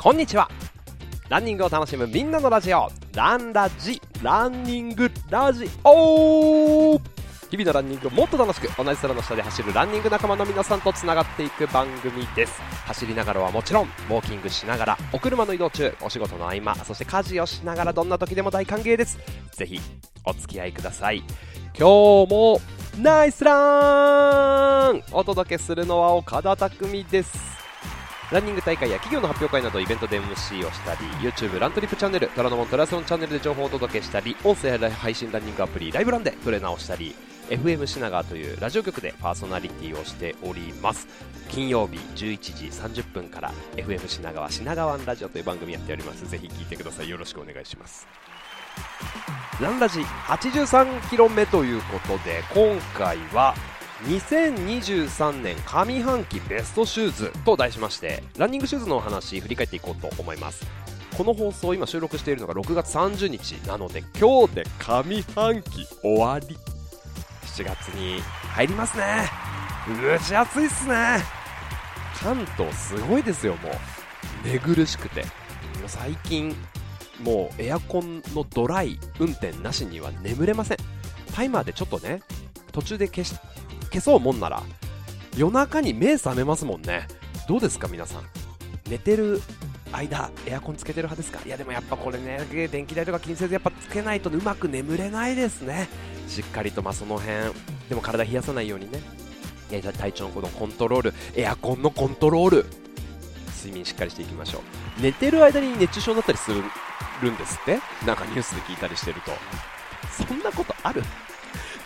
こんにちは。ランニングを楽しむみんなのラジオ。ランラジ。ランニングラジオ。日々のランニングをもっと楽しく同じ空の下で走るランニング仲間の皆さんとつながっていく番組です。走りながらはもちろんウォーキングしながらお車の移動中お仕事の合間そして家事をしながらどんな時でも大歓迎です。ぜひお付き合いください。今日もナイスラン。お届けするのは岡田匠です。ランニング大会や企業の発表会などイベントで MC をしたり YouTube ラントリップチャンネルトラノモントラスオンチャンネルで情報をお届けしたり音声配信ランニングアプリライブランでトレーナーをしたり FM 品川というラジオ局でパーソナリティをしております。金曜日11時30分から FM 品川品川ラジオという番組やっております。ぜひ聞いてください。よろしくお願いします。ランラジ83キロ目ということで今回は2023年上半期ベストシューズと題しましてランニングシューズのお話振り返っていこうと思います。この放送今収録しているのが6月30日なので今日で上半期終わり。7月に入りますね。蒸し暑いっすね。関東すごいですよもう。寝苦しくて。もう最近もうエアコンのドライ運転なしには眠れません。タイマーでちょっとね途中で消し消そうもんなら夜中に目覚めますもんね。どうですか皆さん。寝てる間エアコンつけてる派ですか？いやでもやっぱこれね電気代とか気にせずやっぱつけないとうまく眠れないですね。しっかりとまあその辺でも体冷やさないようにね。体調のこのコントロールエアコンのコントロール睡眠しっかりしていきましょう。寝てる間に熱中症になったりするんですって？なんかニュースで聞いたりしてると。そんなことある？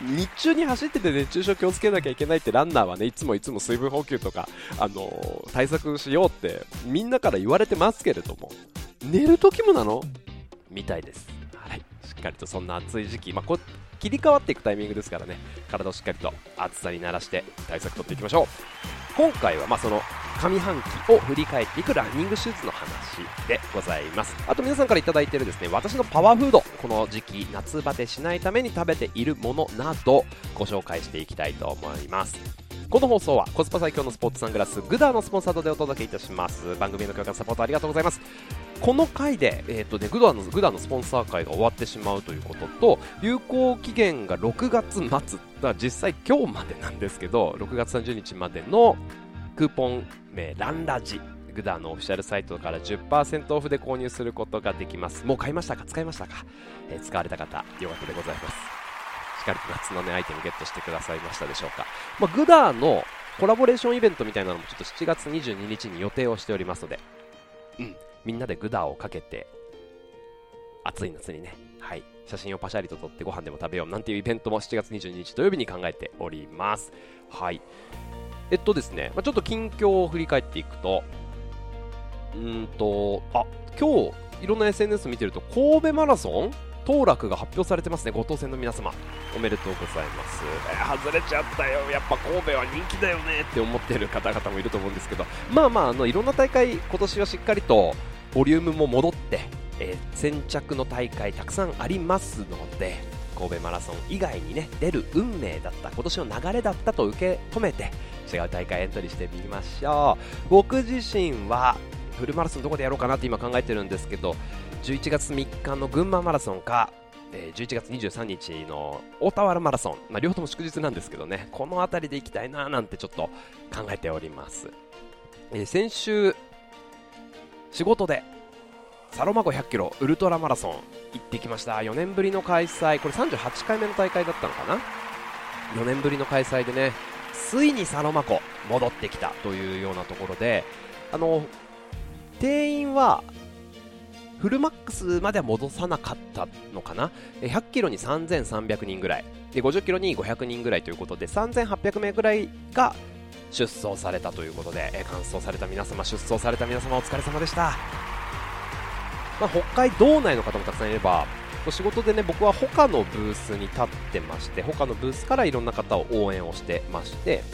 日中に走ってて熱中症気をつけなきゃいけないってランナーはねいつもいつも水分補給とか、あの、対策しようってみんなから言われてますけれども寝る時もなの？みたいです、はい、しっかりとそんな暑い時期、まあ、こ切り替わっていくタイミングですからね。体をしっかりと暑さに慣らして対策とっていきましょう。今回はまあその上半期を振り返っていくランニングシューズの話でございます。あと皆さんから頂いているですね私のパワーフード。この時期夏バテしないために食べているものなどご紹介していきたいと思います。この放送はコスパ最強のスポーツサングラスグダーのスポンサードでお届けいたします。番組の協力サポートありがとうございます。この回で、えーとね、グダーのグダーのスポンサー会が終わってしまうということと有効期限が6月末だ実際今日までなんですけど6月30日までのクーポン名ランラジ。グダーのオフィシャルサイトから10%オフで購入することができます。もう買いましたか？使いましたか、えー、使われた方よかったでございます。しっかりと夏のねアイテムゲットしてくださいましたでしょうか、まあ、グダーのコラボレーションイベントみたいなのもちょっと7月22日に予定をしておりますのでうん。みんなでグダーをかけて暑い夏にねはい写真をパシャリと撮ってご飯でも食べようなんていうイベントも7月22日土曜日に考えております。はい。えっとですね、まあ、ちょっと近況を振り返っていくと、うんと、あ、今日、いろんな SNS 見てると、神戸マラソン当落が発表されてますね、後藤戦の皆様。おめでとうございます。えー、外れちゃったよ、やっぱ神戸は人気だよねって思ってる方々もいると思うんですけど、まあまあ、あのいろんな大会、今年はしっかりとボリュームも戻って、えー、先着の大会たくさんありますので、神戸マラソン以外にね出る運命だった今年の流れだったと受け止めて違う大会エントリーしてみましょう僕自身はフルマラソンどこでやろうかなって今考えてるんですけど11月3日の群馬マラソンか11月23日の大田原マラソン、まあ、両方とも祝日なんですけどねこの辺りで行きたいななんてちょっと考えております、えー、先週仕事でサロマ湖100キロウルトラマラソン行ってきました。4年ぶりの開催。これ38回目の大会だったのかな？4年ぶりの開催でねついにサロマ湖戻ってきたというようなところであの定員はフルマックスまでは戻さなかったのかな？100キロに3300人ぐらい。で50キロに500人ぐらいということで3800名ぐらいが出走されたということで、え完走された皆様出走された皆様お疲れ様でした。まあ、北海道内の方もたくさんいれば仕事でね僕は他のブースに立ってまして他のブースからいろんな方を応援をしてまして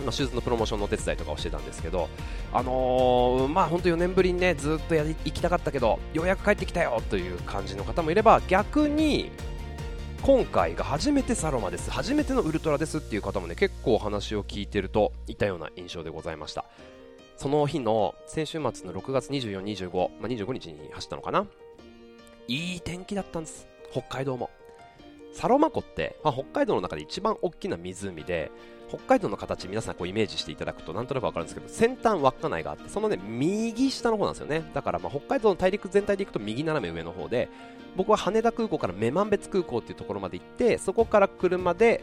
今シューズのプロモーションのお手伝いとかをしてたんですけど、あのー、まあ本当4年ぶりにねずっとやり行きたかったけどようやく帰ってきたよという感じの方もいれば逆に今回が初めてサロマです。初めてのウルトラですっていう方もね結構話を聞いてるといたような印象でございました。その日の先週末の6月24、25、まあ、25日に走ったのかな。いい天気だったんです。北海道も。サロマ湖って、まあ、北海道の中で一番大きな湖で北海道の形皆さんこうイメージしていただくとなんとなく分かるんですけど先端稚内があってそのね右下の方なんですよね。だからま北海道の大陸全体で行くと右斜め上の方で僕は羽田空港から女満別空港っていうところまで行ってそこから車で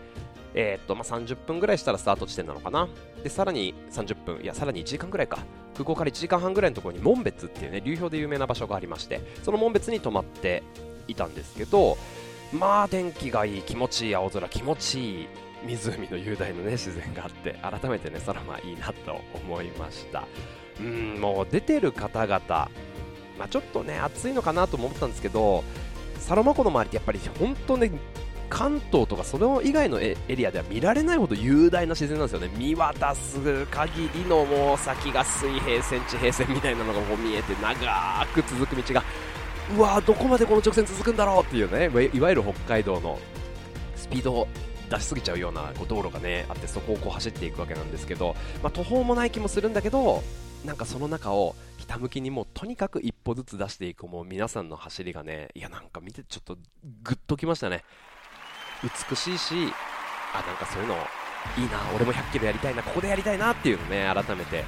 え、っとまあ、30分ぐらいしたらスタート地点なのかな。でさらに30分いやさらに1時間ぐらいか。空港から1時間半ぐらいのところに紋別っていうね流氷で有名な場所がありましてその紋別に泊まっていたんですけどまあ天気がいい気持ちいい青空気持ちいい。湖の雄大な、ね、自然があって改めてね空はいいなと思いました。うんもう出てる方々、まあ、ちょっとね暑いのかなと思ったんですけどサロマ湖の周りってやっぱり本当ね関東とかそれ以外のエリアでは見られないほど雄大な自然なんですよね。見渡す限りのもう先が水平線地平線みたいなのがこう見えて長く続く道がうわどこまでこの直線続くんだろうっていうねいわゆる北海道のスピード出しすぎちゃうようなこう道路がねあってそこをこう走っていくわけなんですけど、まあ、途方もない気もするんだけどなんかその中をひたむきにもうとにかく一歩ずつ出していくもう皆さんの走りがねいやなんか見てちょっとグッときましたね。美しいしあなんかそういうのいいな俺も100キロやりたいなここでやりたいなっていうのね改めて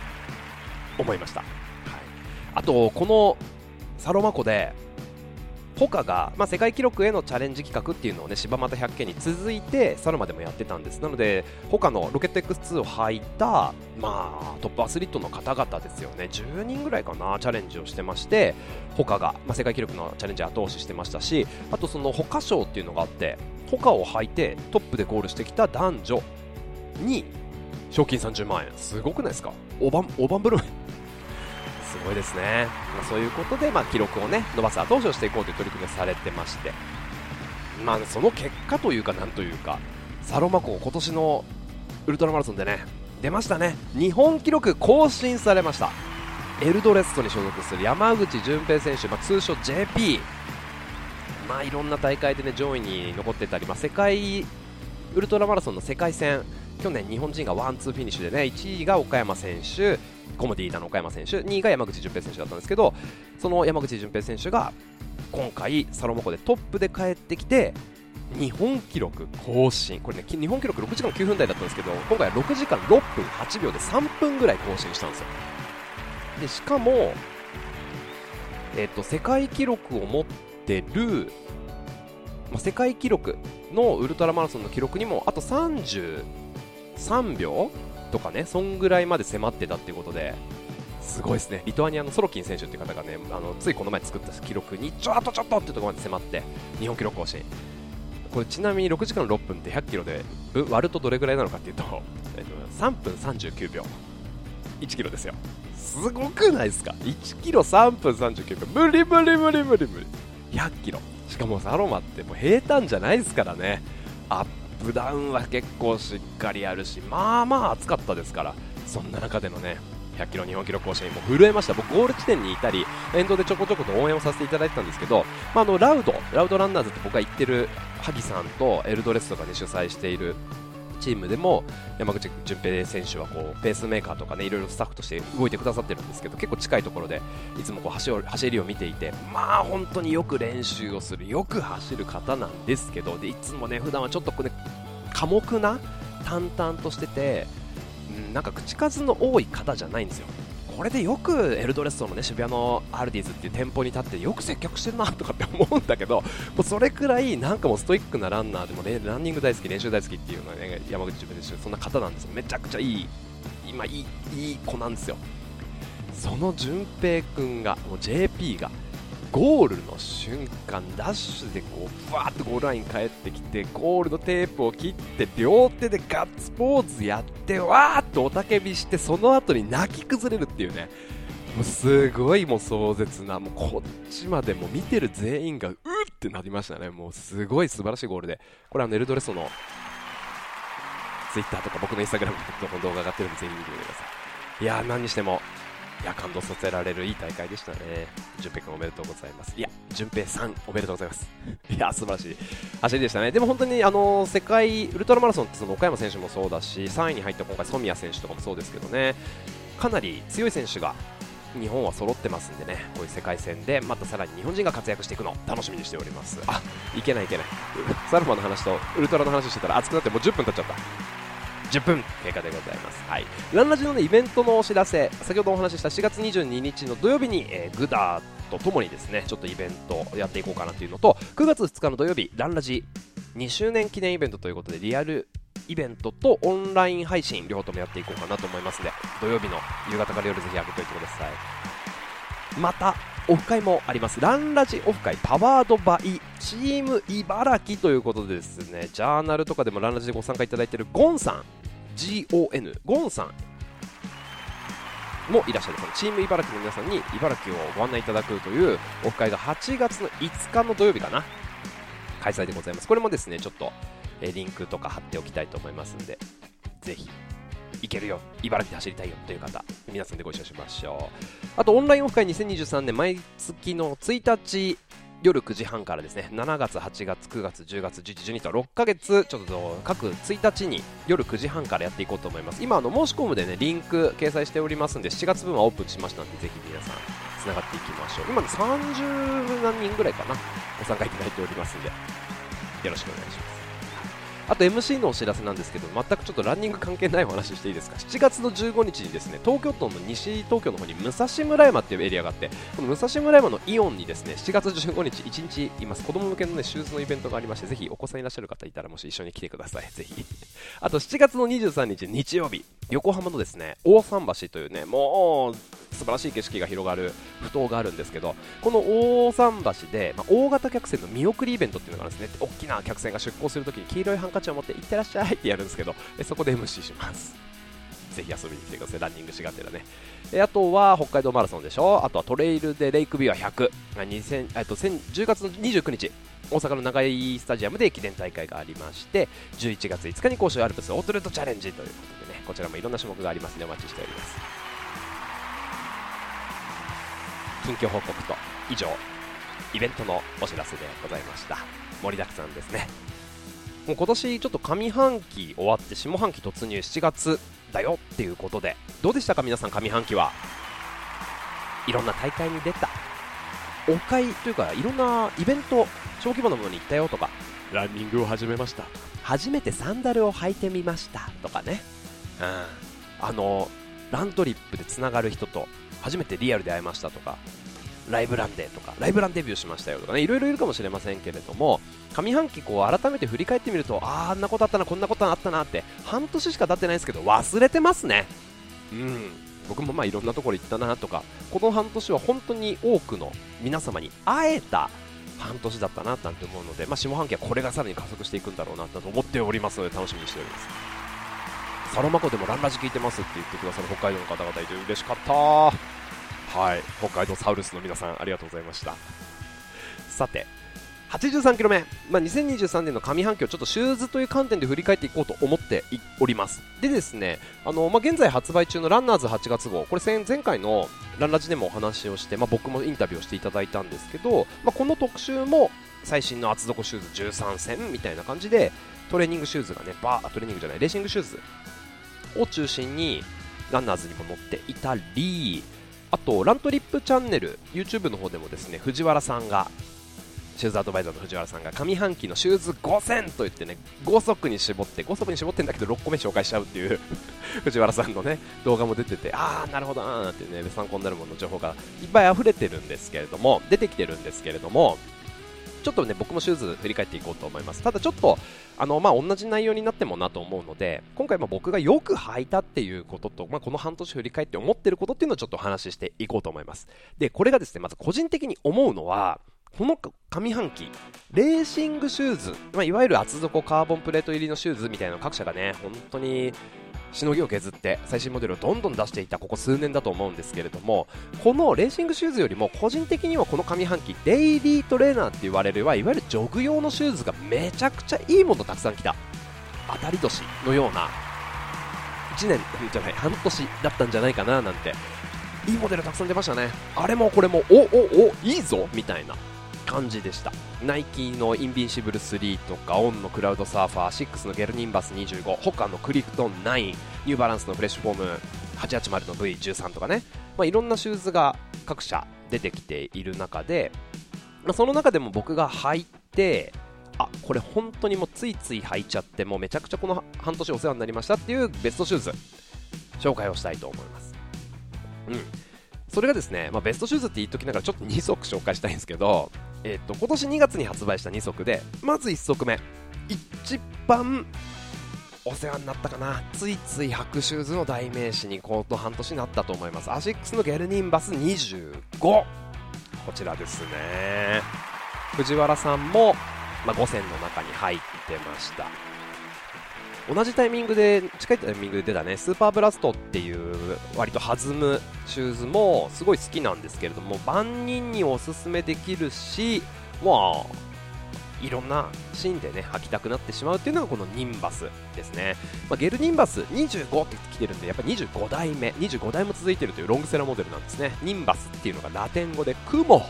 思いました、はい、あとこのサロマ湖でホカが、まあ、世界記録へのチャレンジ企画っていうのをね柴又100件に続いてサロマでもやってたんです。なのでホカのロケット X2 を履いた、まあ、トップアスリートの方々ですよね。10人ぐらいかなチャレンジをしてましてホカが、まあ、世界記録のチャレンジ後押ししてましたしあとそのホカ賞っていうのがあってホカを履いてトップでゴールしてきた男女に賞金30万円。すごくないですか？大盤大盤振る舞い。すごいですね、まあ、そういうことで、まあ、記録をね伸ばす後押しをしていこうという取り組みをされてまして、まあ、その結果というかなんというかサロマ湖今年のウルトラマラソンでね出ましたね。日本記録更新されました。エルドレストに所属する山口純平選手、まあ、通称 JP まあいろんな大会でね上位に残ってたり、まあ、世界ウルトラマラソンの世界戦去年日本人がワンツーフィニッシュでね1位が岡山選手コモディイイダの岡山選手2位が山口純平選手だったんですけどその山口純平選手が今回サロマ湖でトップで帰ってきて日本記録更新。これね日本記録6時間9分台だったんですけど今回は6時間6分8秒で3分ぐらい更新したんですよ。でしかも、えっと、世界記録を持ってる、まあ、世界記録のウルトラマラソンの記録にもあと3秒とかね、そんぐらいまで迫ってたっていうことで、すごいですね、リトアニアのソロキン選手っていう方がね、あのついこの前作った記録にちょっとちょっとっていうところまで迫って、日本記録更新。これちなみに6時間6分って100キロで割るとどれぐらいなのかっていうと、えっと、3分39秒、1キロですよ。すごくないですか ?1 キロ3分39秒、無理無理無理無理無理。100キロ。しかもサロマってもう平坦じゃないですからね。アップダウンは結構しっかりあるし、まあまあ暑かったですから、そんな中でのね、100キロ日本記録更新、も震えました、僕、ゴール地点にいたり、沿道でちょこちょこと応援をさせていただいてたんですけど、まあ、あのラウド、ラウドランナーズって僕が行ってる萩さんとエルドレスとかで主催しているチームでも山口純平選手はこうペースメーカーとかねいろいろスタッフとして動いてくださってるんですけど結構近いところでいつもこう走走りを見ていてまあ本当によく練習をするよく走る方なんですけどでいつもね普段はちょっとこ、ね、寡黙な淡々としてて、うん、なんか口数の多い方じゃないんですよ。これでよくエルドレッソの、ね、渋谷のアルディーズっていう店舗に立ってよく接客してるなとかって思うんだけどもうそれくらいなんかもうストイックなランナーでも、ね、ランニング大好き練習大好きっていうのは、ね、山口純平選手そんな方なんですよ。めちゃくちゃいい今いいいい子なんですよ。その純平君がもう JP がゴールの瞬間ダッシュでこうふわっとゴールライン帰ってきてゴールのテープを切って両手でガッツポーズやってわーっと雄たけびしてその後に泣き崩れるっていうね。もうすごいもう壮絶なもうこっちまでも見てる全員がうってなりましたね。もうすごい素晴らしいゴールで。これはネルドレソのツイッターとか僕のインスタグラムの動画上がってるんでぜひ見てみてください。いや何にしてもいや感動させられるいい大会でしたね。淳平君おめでとうございます。いや、淳平さんおめでとうございます。いや、素晴らしい走りでしたね。でも本当にあの世界ウルトラマラソンってその岡山選手もそうだし、3位に入った今回、ソミヤ選手とかもそうですけどね、かなり強い選手が日本は揃ってますんでねこういう世界戦でまたさらに日本人が活躍していくのを楽しみにしておりますあいけないいけないサルマの話とウルトラの話してたら熱くなってもう10分経っちゃった10分経過でございます。はい。ランラジの、ね、イベントのお知らせ、先ほどお話しした4月22日の土曜日に、えー、グダーとともにですね、ちょっとイベントやっていこうかなというのと、9月2日の土曜日、ランラジ2周年記念イベントということで、リアルイベントとオンライン配信両方ともやっていこうかなと思いますので土曜日の夕方から夜ぜひ開けておいてくださいまたオフ会もありますランラジオフ会パワードバイチーム茨城ということでですねジャーナルとかでもランラジでご参加いただいているゴンさん GON ゴンさん。もいらっしゃるそのチーム茨城の皆さんに茨城をご案内いただくというオフ会が8月の5日の土曜日かな。開催でございます。これもですねちょっとえリンクとか貼っておきたいと思いますんで、ぜひ、行けるよ、茨城で走りたいよという方、皆さんでご一緒しましょう。あと、オンラインオフ会2023年、毎月の1日、夜9時半からですね。7月、8月、9月、10月、11、12と6ヶ月ちょっと各1日に夜9時半からやっていこうと思います。今あの申し込むでねリンク掲載しておりますんで7月分はオープンしましたのでぜひ皆さんつながっていきましょう。今ね30何人ぐらいかなご参加いただいておりますんでよろしくお願いします。あと MC のお知らせなんですけど全くちょっとランニング関係ないお話していいですか？7月の15日にですね東京都の西東京の方に武蔵村山っていうエリアがあってこの武蔵村山のイオンにですね7月15日1日います。子供向けのねシューズのイベントがありましてぜひお子さんいらっしゃる方いたらもし一緒に来てください。ぜひ。あと7月の23日日曜日。横浜のですね大桟橋というねもう素晴らしい景色が広がる埠頭があるんですけどこの大桟橋で、まあ、大型客船の見送りイベントっていうのがあるんですね。大きな客船が出港するときに黄色いハンカチを持って行ってらっしゃいってやるんですけどそこで MC します。ぜひ遊びに来てください。ランニングしがてらね。えあとは北海道マラソンでしょ？あとはトレイルでレイクビュア100 2000えっと10月の29日大阪の長井スタジアムで駅伝大会がありまして11月5日に甲州アルプスオートレートチャレンジということで。こちらもいろんな種目がありますのでお待ちしております。近況報告と以上イベントのお知らせでございました。盛りだくさんですね。もう今年ちょっと上半期終わって下半期突入7月だよっていうことでどうでしたか皆さん上半期は？いろんな大会に出た。オフ会というかいろんなイベント小規模なものに行ったよとか。ランニングを始めました。初めてサンダルを履いてみましたとかね。うんあのラントリップでつながる人と初めてリアルで会いましたとか、ライブランデーとか、ライブランデビューしましたよとかね、いろいろいるかもしれませんけれども、上半期こう改めて振り返ってみると、ああ、あんなことあったな、こんなことあったなって、半年しか経ってないですけど、忘れてますね。うん。僕もまあいろんなところ行ったなとか、この半年は本当に多くの皆様に会えた半年だったななんて思うので、まあ、下半期はこれがさらに加速していくんだろうなと思っておりますので楽しみにしております。サロマ湖でもランラジ聞いてますって言ってくださる北海道の方々いて嬉しかった。はい。北海道サウルスの皆さんありがとうございました。さて 83km 目、まあ、2023年の上半期をちょっとシューズという観点で振り返っていこうと思っております。でですねあの、まあ、現在発売中のランナーズ8月号。これ前回のランラジでもお話をして、まあ、僕もインタビューをしていただいたんですけど、まあ、この特集も最新の厚底シューズ13戦みたいな感じでトレーニングシューズがねバートレーニングじゃないレーシングシューズを中心にランナーズにも載っていたりあとラントリップチャンネル YouTube の方でもですね藤原さんがシューズアドバイザーの藤原さんが上半期のシューズ5000と言ってね5足に絞って5足に絞ってんだけど6個目紹介しちゃうっていう 藤原さんのね動画も出ててああなるほどなーなんてね参考になるものの情報がいっぱい溢れてるんですけれども出てきてるんですけれどもちょっとね僕もシューズ振り返っていこうと思います。ただちょっとあのまあ同じ内容になってもなと思うので今回ま僕がよく履いたっていうことと、まあ、この半年振り返って思ってることっていうのをちょっとお話ししていこうと思います。でこれがですねまず個人的に思うのはこの上半期、レーシングシューズ、まあ、いわゆる厚底カーボンプレート入りのシューズみたいなの各社がね、本当にしのぎを削って最新モデルをどんどん出していたここ数年だと思うんですけれどもこのレーシングシューズよりも個人的にはこの上半期デイリートレーナーって言われるはいわゆるジョグ用のシューズがめちゃくちゃいいものたくさん来た。当たり年のような1年じゃない半年だったんじゃないかななんて。いいモデルたくさん出ましたね。あれもこれもおおおいいぞみたいな。感じでした。ナイキのインビンシブル3とかオンのクラウドサーファーアシックスのゲルニンバス25ホカのクリフトン9ニューバランスのフレッシュフォーム880の V13 とかね、まあ、いろんなシューズが各社出てきている中で、まあ、その中でも僕が履いてあこれ本当にもうついつい履いちゃってもうめちゃくちゃこの半年お世話になりましたっていうベストシューズ紹介をしたいと思います。うん。それがですね、まあ、ベストシューズって言っときながらちょっと2足紹介したいんですけど、えっと今年2月に発売した2足でまず1足目。一番お世話になったかな。ついつい白シューズの代名詞にこの半年になったと思います。アシックスのゲルニンバス25こちらですね。藤原さんも、まあ、5選の中に入ってました。同じタイミングで近いタイミングで出たねスーパーブラストっていう割と弾むシューズもすごい好きなんですけれども万人におすすめできるしまあいろんなシーンでね履きたくなってしまうっていうのがこのニンバスですね、まあ、ゲルニンバス25って来てるんでやっぱ25代目25代も続いてるというロングセラーモデルなんですね。ニンバスっていうのがラテン語で雲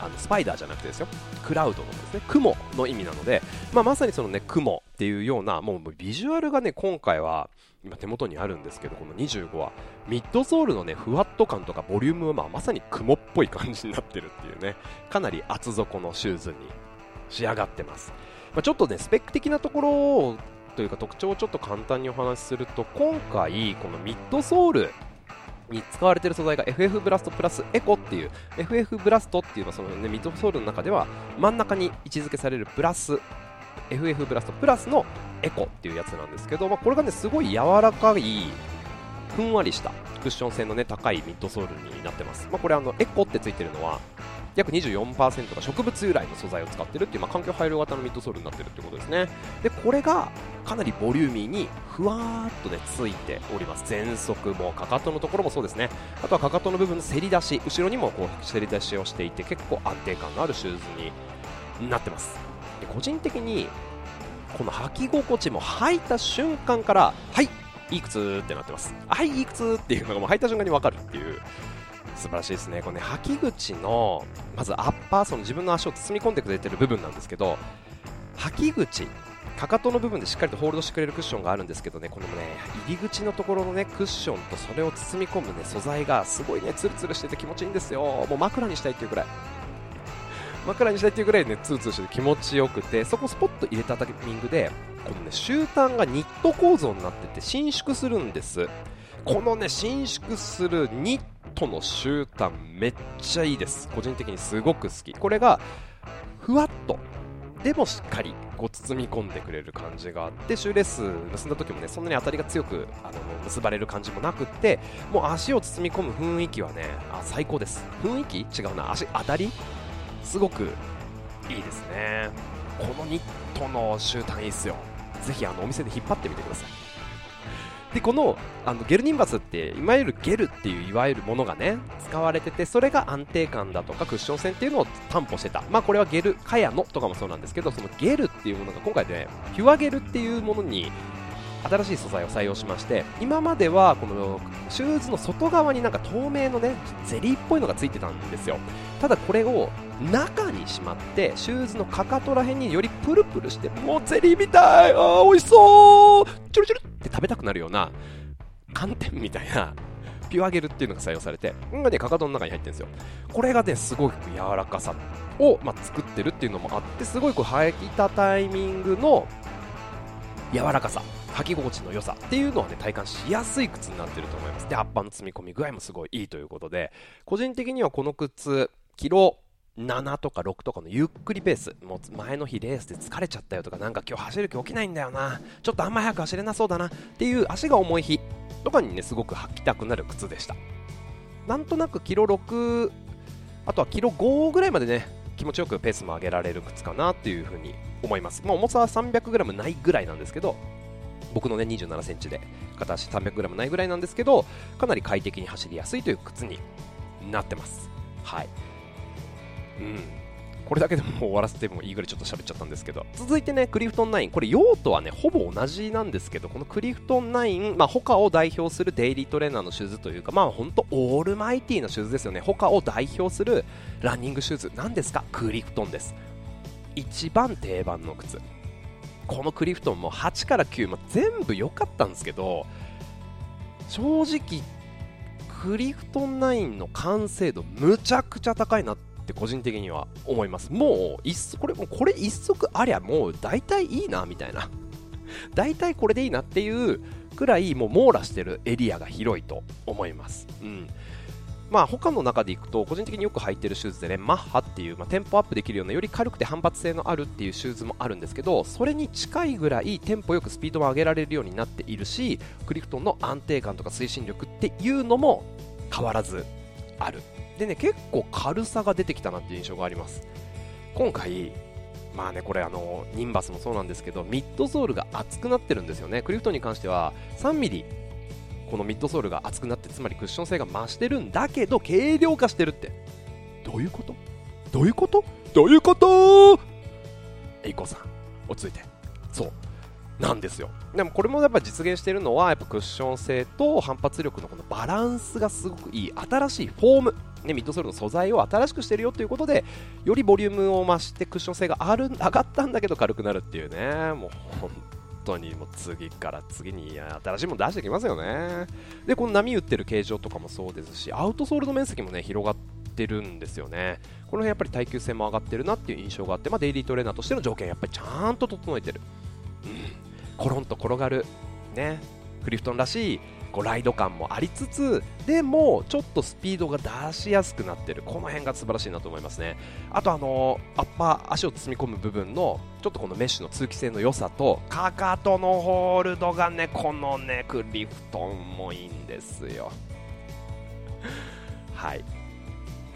あのスパイダーじゃなくてですよ。クラウドのですね。雲の意味なので、まあ、まさにそのね雲っていうようなもうビジュアルがね今回は今手元にあるんですけどこの25はミッドソールのねふわっと感とかボリュームは、まあ、まさに雲っぽい感じになってるっていうねかなり厚底のシューズに仕上がってます、まあ、ちょっとねスペック的なところというか特徴をちょっと簡単にお話しすると今回このミッドソールに使われている素材が FF ブラストプラスエコっていう FF ブラストっていうのはその、ね、ミッドソールの中では真ん中に位置づけされるプラス FF ブラストプラスのエコっていうやつなんですけど、まあ、これがねすごい柔らかいふんわりしたクッション性のね高いミッドソールになってます、まあ、これあのエコってついてるのは約24%が植物由来の素材を使ってるっていう、まあ、環境配慮型のミッドソールになってるってことですね。でこれがかなりボリューミーにふわーっとねついております。前足もかかとのところもそうですね。あとはかかとの部分のせり出し後ろにもこうせり出しをしていて結構安定感のあるシューズになってます。で個人的にこの履き心地も履いた瞬間からはいいい靴ってなってます。はいいい靴っていうのがもう履いた瞬間に分かるっていう素晴らしいですね。このね履き口のまずアッパーその自分の足を包み込んでくれてる部分なんですけど履き口かかとの部分でしっかりとホールドしてくれるクッションがあるんですけどねこのね入り口のところのねクッションとそれを包み込むね素材がすごいねツルツルしてて気持ちいいんですよ。もう枕にしたいっていうくらい。枕にしたいっていうぐらいねツルツルしてて気持ちよくてそこスポッと入れたタイミングでこのね終端がニット構造になってて伸縮するんです。このね伸縮するニットの終端めっちゃいいです。個人的にすごく好き。これがふわっとでもしっかりこう包み込んでくれる感じがあってシューレース結んだ時もねそんなに当たりが強くあの結ばれる感じもなくってもう足を包み込む雰囲気はねあ最高です。雰囲気？違うな。足当たり？すごくいいですね。このニットの終端いいっすよ。ぜひあのお店で引っ張ってみてください。でこのあのゲルニンバスっていわゆるゲルっていういわゆるものがね使われててそれが安定感だとかクッション性っていうのを担保してた。まあこれはゲルカヤノとかもそうなんですけどそのゲルっていうものが今回で、ね、ピュアゲルっていうものに新しい素材を採用しまして今まではこのシューズの外側になんか透明のねゼリーっぽいのがついてたんですよ。ただこれを中にしまってシューズのかかとら辺によりプルプルしてもうゼリーみたい。あー美味しそう。チュルチュルって食べたくなるような寒天みたいなピュアゲルっていうのが採用されて、これがね、かかとの中に入ってるんですよ。これがね、すごく柔らかさを、まあ、作ってるっていうのもあって、すごいこう履いたタイミングの柔らかさ。履き心地の良さっていうのはね体感しやすい靴になってると思います。でアッパーの積み込み具合もすごいいいということで個人的にはこの靴キロ7とか6とかのゆっくりペースもう前の日レースで疲れちゃったよとかなんか今日走る気起きないんだよなちょっとあんま早く走れなそうだなっていう足が重い日とかにねすごく履きたくなる靴でした。なんとなくキロ6あとはキロ5ぐらいまでね気持ちよくペースも上げられる靴かなっていうふうに思います、まあ、重さは 300g ないぐらいなんですけど僕のね2 7センチで片足 300g ないぐらいなんですけどかなり快適に走りやすいという靴になってます。はい。うん。これだけでも終わらせてもいいぐらいちょっと喋っちゃったんですけど。続いてねクリフトン9これ用途はねほぼ同じなんですけどこのクリフトン9まあ他を代表するデイリートレーナーのシューズというかまあ本当オールマイティーなシューズですよね。他を代表するランニングシューズ。なんですか？クリフトンです。一番定番の靴。このクリフトンも8から9、ま、全部良かったんですけど正直クリフトン9の完成度むちゃくちゃ高いなって個人的には思います。もう一これもうこれ一足ありゃもう大体いいなみたいな。大体これでいいなっていうくらいもう網羅してるエリアが広いと思います。うん。まあ他の中でいくと個人的によく履いてるシューズでねマッハっていう、まあ、テンポアップできるようなより軽くて反発性のあるっていうシューズもあるんですけどそれに近いぐらいテンポよくスピードも上げられるようになっているしクリフトンの安定感とか推進力っていうのも変わらずある。でね結構軽さが出てきたなっていう印象があります。今回まあねこれあのニンバスもそうなんですけどミッドソールが厚くなってるんですよね。クリフトンに関しては3ミリこのミッドソールが厚くなってつまりクッション性が増してるんだけど軽量化してるって。どういうこと？どういうこと？どういうこと？エイコさん落ち着いて。そう。なんですよ。でもこれもやっぱ実現しているのはやっぱクッション性と反発力のこのバランスがすごくいい新しいフォーム。ね、ミッドソールの素材を新しくしてるよということでよりボリュームを増してクッション性がある上がったんだけど軽くなるっていうね。もう本当にもう次から次に新しいもの出してきますよね。でこの波打ってる形状とかもそうですしアウトソールの面積もね広がってるんですよね。この辺やっぱり耐久性も上がってるなっていう印象があって、まあ、デイリートレーナーとしての条件やっぱりちゃんと整えてる、うん、コロンと転がるね。クリフトンらしいこうライド感もありつつでもちょっとスピードが出しやすくなってる。この辺が素晴らしいなと思いますね。あとあのアッパー足を包み込む部分のちょっとこのメッシュの通気性の良さとかかとのホールドがねこのねクリフトンもいいんですよ。はい。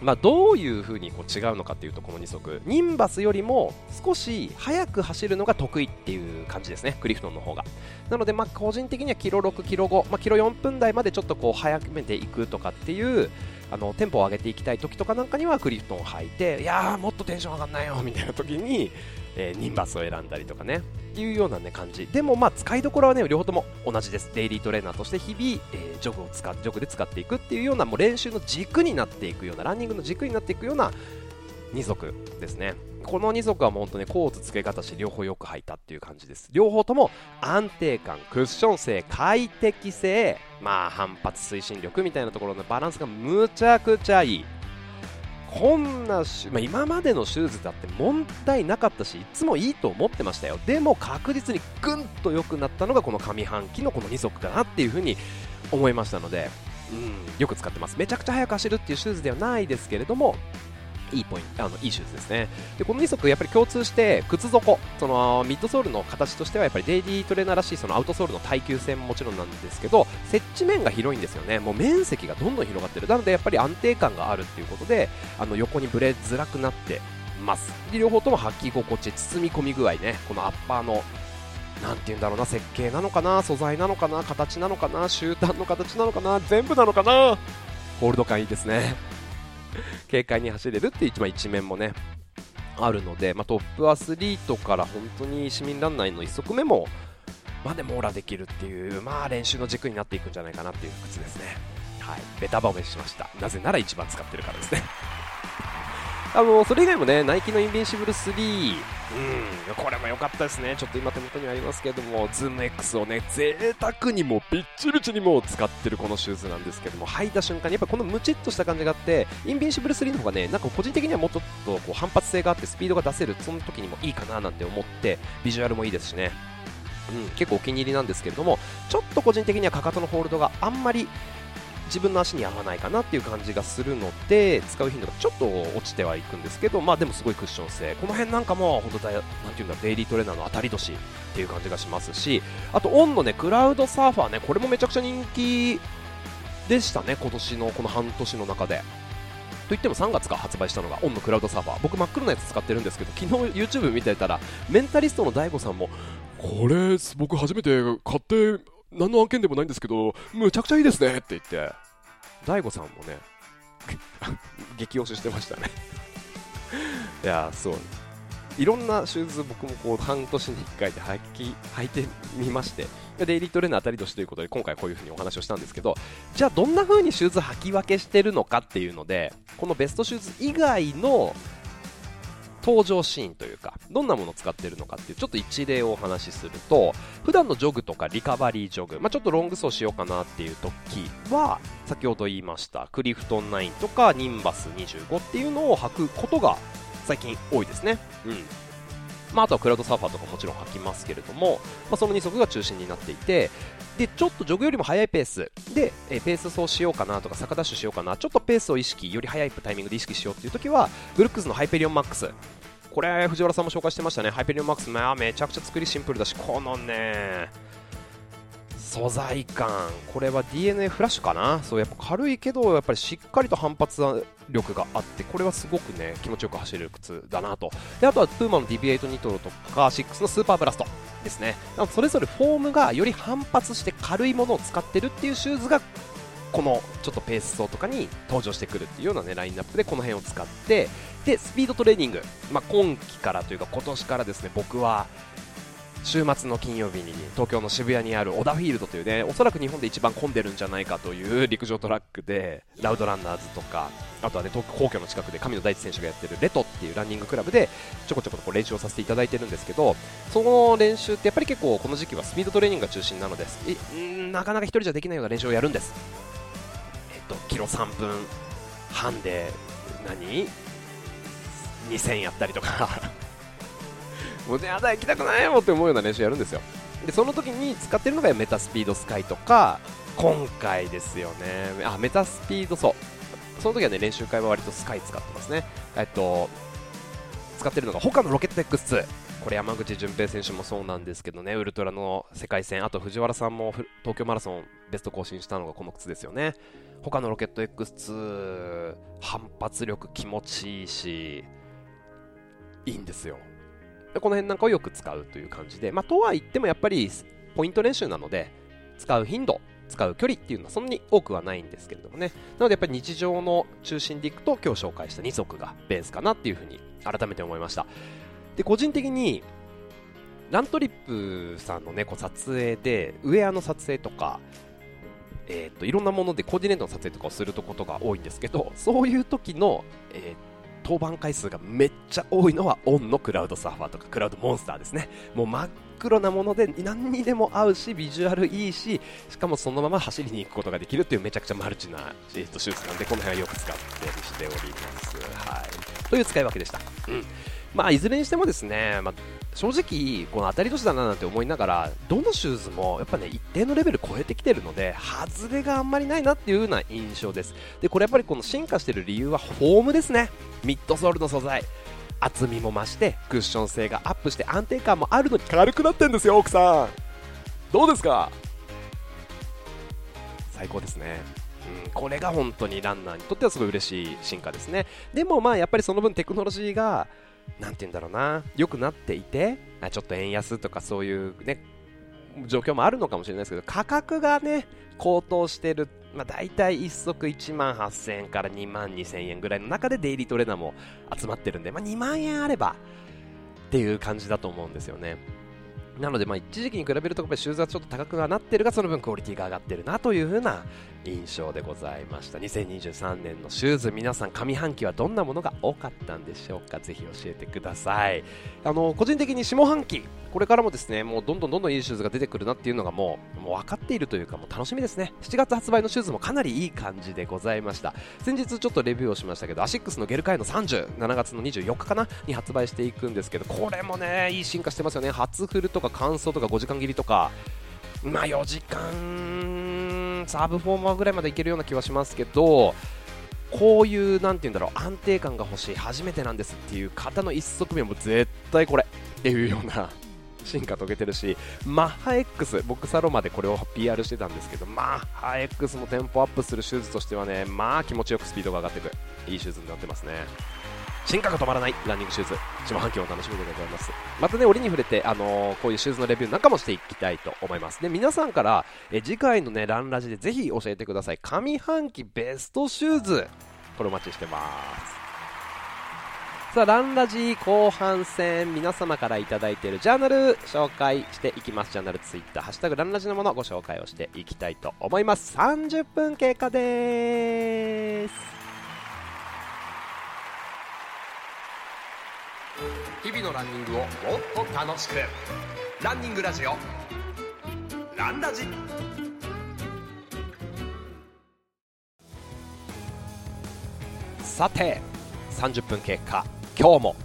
まあ、どういうふうにこう違うのかっていうとこの2足。ニンバスよりも少し速く走るのが得意っていう感じですね。クリフトンの方が。なのでま個人的にはキロ6キロ5、まあ、キロ4分台までちょっとこう速めていくとかっていうあのテンポを上げていきたい時とかなんかにはクリフトンを履いていやーもっとテンション上がんないよみたいな時に、えー、ニンバスを選んだりとかね。っていうような、ね、感じ。でもまあ使いどころはね両方とも同じです。デイリートレーナーとして日々、えー、ジョグを使ジョグで使っていくっていうようなもう練習の軸になっていくようなランニングの軸になっていくような2足ですね。この2足はもう本当にコーツ付け方し両方よく履いたっていう感じです。両方とも安定感クッション性快適性まあ反発推進力みたいなところのバランスがむちゃくちゃいい。こんなシュ、まあ、今までのシューズだって問題なかったしいつもいいと思ってましたよ。でも確実にぐんと良くなったのがこの上半期のこの2足かなっていうふうに思いましたので、うん、よく使ってます。めちゃくちゃ速く走るっていうシューズではないですけれどもいいポイントあのいいシューズですね。でこの2足やっぱり共通して靴底そのミッドソールの形としてはやっぱりデイリートレーナーらしいそのアウトソールの耐久性ももちろんなんですけど接地面が広いんですよね。もう面積がどんどん広がってる。なのでやっぱり安定感があるっていうことであの横にぶれづらくなってます。で両方とも履き心地包み込み具合ねこのアッパーのなんて言うんだろうな設計なのかな素材なのかな形なのかな終端の形なのかな全部なのかな。ホールド感いいですね。軽快に走れるっていう一面もねあるので、まあ、トップアスリートから本当に市民ランナーの1足目もまで網羅できるっていう、まあ、練習の軸になっていくんじゃないかなっていう靴ですね。はい、ベタ褒めしました。なぜなら一番使ってるからですね。あのそれ以外もね、ナイキのインビンシブル3、うん、これも良かったですね。ちょっと今手元にありますけども、ズーム X をね、贅沢にもビッチビチにも使ってるこのシューズなんですけども、履いた瞬間にやっぱこのムチっとした感じがあって、インビンシブル3の方がね、なんか個人的にはもうちょっとこう反発性があってスピードが出せる、その時にもいいかななんて思って、ビジュアルもいいですしね。うん、結構お気に入りなんですけれども、ちょっと個人的にはかかとのホールドがあんまり自分の足に合わないかなっていう感じがするので使う頻度がちょっと落ちてはいくんですけどまあでもすごいクッション性。この辺なんかも本当だなんていうんだデイリートレーナーの当たり年っていう感じがしますしあとオンのねクラウドサーファーねこれもめちゃくちゃ人気でしたね今年のこの半年の中で。といっても3月から発売したのがオンのクラウドサーファー。僕真っ黒なやつ使ってるんですけど昨日 YouTube 見てたらメンタリストの DAIGO さんもこれ僕初めて買って何の案件でもないんですけど、むちゃくちゃいいですねって言って、大悟さんもね、激推ししてましたね。いや、そう。いろんなシューズ僕もこう半年に1回で履き履いてみまして、デイリートレーナー当たり年ということで今回こういう風にお話をしたんですけど、じゃあどんな風にシューズ履き分けしてるのかっていうので、このベストシューズ以外の登場シーンというかどんなものを使ってるのかっていうちょっと一例をお話しすると普段のジョグとかリカバリージョグ、まあ、ちょっとロング走しようかなっていう時は先ほど言いましたクリフトン9とかニンバス25っていうのを履くことが最近多いですね。うんまあ、あとはクラウドサーファーとかもちろん履きますけれども、まあ、その2足が中心になっていてでちょっとジョグよりも速いペース。で、えー、ペース走しようかなとか坂ダッシュしようかな。ちょっとペースを意識より速いタイミングで意識しようっていう時はブルックスのハイペリオンマックス。これ藤原さんも紹介してましたね。ハイペリオンマックス、まあ、めちゃくちゃ作りシンプルだしこのね素材感。これは DNA フラッシュかな？そうやっぱ軽いけどやっぱりしっかりと反発力があってこれはすごくね気持ちよく走れる靴だなと。であとはプーマの DB8 ニトロとかアシックスのスーパーブラストですねそれぞれフォームがより反発して軽いものを使ってるっていうシューズがこのちょっとペース走とかに登場してくるっていうような、ね、ラインナップでこの辺を使ってでスピードトレーニング、まあ、今季からというか今年からですね僕は週末の金曜日に東京の渋谷にあるオダフィールドというねおそらく日本で一番混んでるんじゃないかという陸上トラックでラウドランナーズとかあとはね東皇居の近くで神野大地選手がやってるレトっていうランニングクラブでちょこちょことこう練習をさせていただいてるんですけどその練習ってやっぱり結構この時期はスピードトレーニングが中心なのですなかなか1人じゃできないような練習をやるんです。えっとキロ3分半で何？2000やったりとか。もうやだ行きたくないよって思うような練習やるんですよ。でその時に使ってるのがメタスピードスカイとか今回ですよね。あメタスピードそう。その時はね練習会は割とスカイ使ってますね。えっと使ってるのが他のロケット X2 これ山口純平選手もそうなんですけどね。ウルトラの世界戦。あと藤原さんも東京マラソンベスト更新したのがこの靴ですよね。他のロケット X2 反発力気持ちいいしいいんですよ。この辺なんかをよく使うという感じで、まあ、とは言ってもやっぱりポイント練習なので使う頻度使う距離っていうのはそんなに多くはないんですけれどもね。なのでやっぱり日常の中心でいくと今日紹介した2足がベースかなっていうふうに改めて思いました。で個人的にラントリップさんのねこう撮影でウェアの撮影とかえーと、いろんなものでコーディネートの撮影とかをすることが多いんですけどそういう時の、えー登板回数がめっちゃ多いのはオンのクラウドサーファーとかクラウドモンスターですね。もう真っ黒なもので何にでも合うしビジュアルいいししかもそのまま走りに行くことができるというめちゃくちゃマルチな、えー、と手術なんでこの辺はよく使ったりしております。はい。という使い分けでした。うん。まあいずれにしてもですね、まあ正直、この当たり年だななんて思いながら、どのシューズもやっぱね、一定のレベル超えてきてるので、外れがあんまりないなっていうような印象です。で、これやっぱりこの進化してる理由はフォームですね。ミッドソールの素材。厚みも増して、クッション性がアップして安定感もあるのに軽くなってんですよ、奥さん。どうですか？最高ですね。うん、これが本当にランナーにとってはすごい嬉しい進化ですね。でもまあやっぱりその分テクノロジーがなんて言うんだろうな、良くなっていて、ちょっと円安とかそういうね、状況もあるのかもしれないですけど、価格がね、高騰してる、まあ、大体1足1万8000円から2万2000円ぐらいの中でデイリートレーナーも集まってるんで、まあ、2万円あればっていう感じだと思うんですよね。なので、まあ、一時期に比べると、シューズはちょっと高くはなってるが、その分クオリティが上がってるなという風な印象でございました。2023年のシューズ皆さん上半期はどんなものが多かったんでしょうか？ぜひ教えてください。あの個人的に下半期これからもですねもうどんどんどんどんいいシューズが出てくるなっていうのがもうもう分かっているというかもう楽しみですね。7月発売のシューズもかなりいい感じでございました。先日ちょっとレビューをしましたけどアシックスのゲルカヤノ307月の24日かな？に発売していくんですけどこれもねいい進化してますよね。初フルとか完走とか5時間切りとか。まあ4時間サーブフォーマーぐらいまでいけるような気はしますけどこういうなんて言うんだろう安定感が欲しい初めてなんですっていう方の一足目も絶対これっていうような 進化遂げてるしマッハ X 僕サロマでこれを PR してたんですけどマッハ X もテンポアップするシューズとしてはねまあ気持ちよくスピードが上がっていく。いいシューズになってますね。進化が止まらないランニングシューズ下半期を楽しみでございますまたね折に触れて、あのー、こういうシューズのレビューなんかもしていきたいと思いますで皆さんからえ次回のねランラジでぜひ教えてください上半期ベストシューズこれお待ちしてますさあ、ランラジ後半戦、皆様からいただいているジャーナル紹介していきます。ジャーナルツイッター、ハッシュタグランラジのものご紹介をしていきたいと思います。30分経過です。日々のランニングをもっと楽しく。ランニングラジオ。ランラジ。さて30分経過今日も。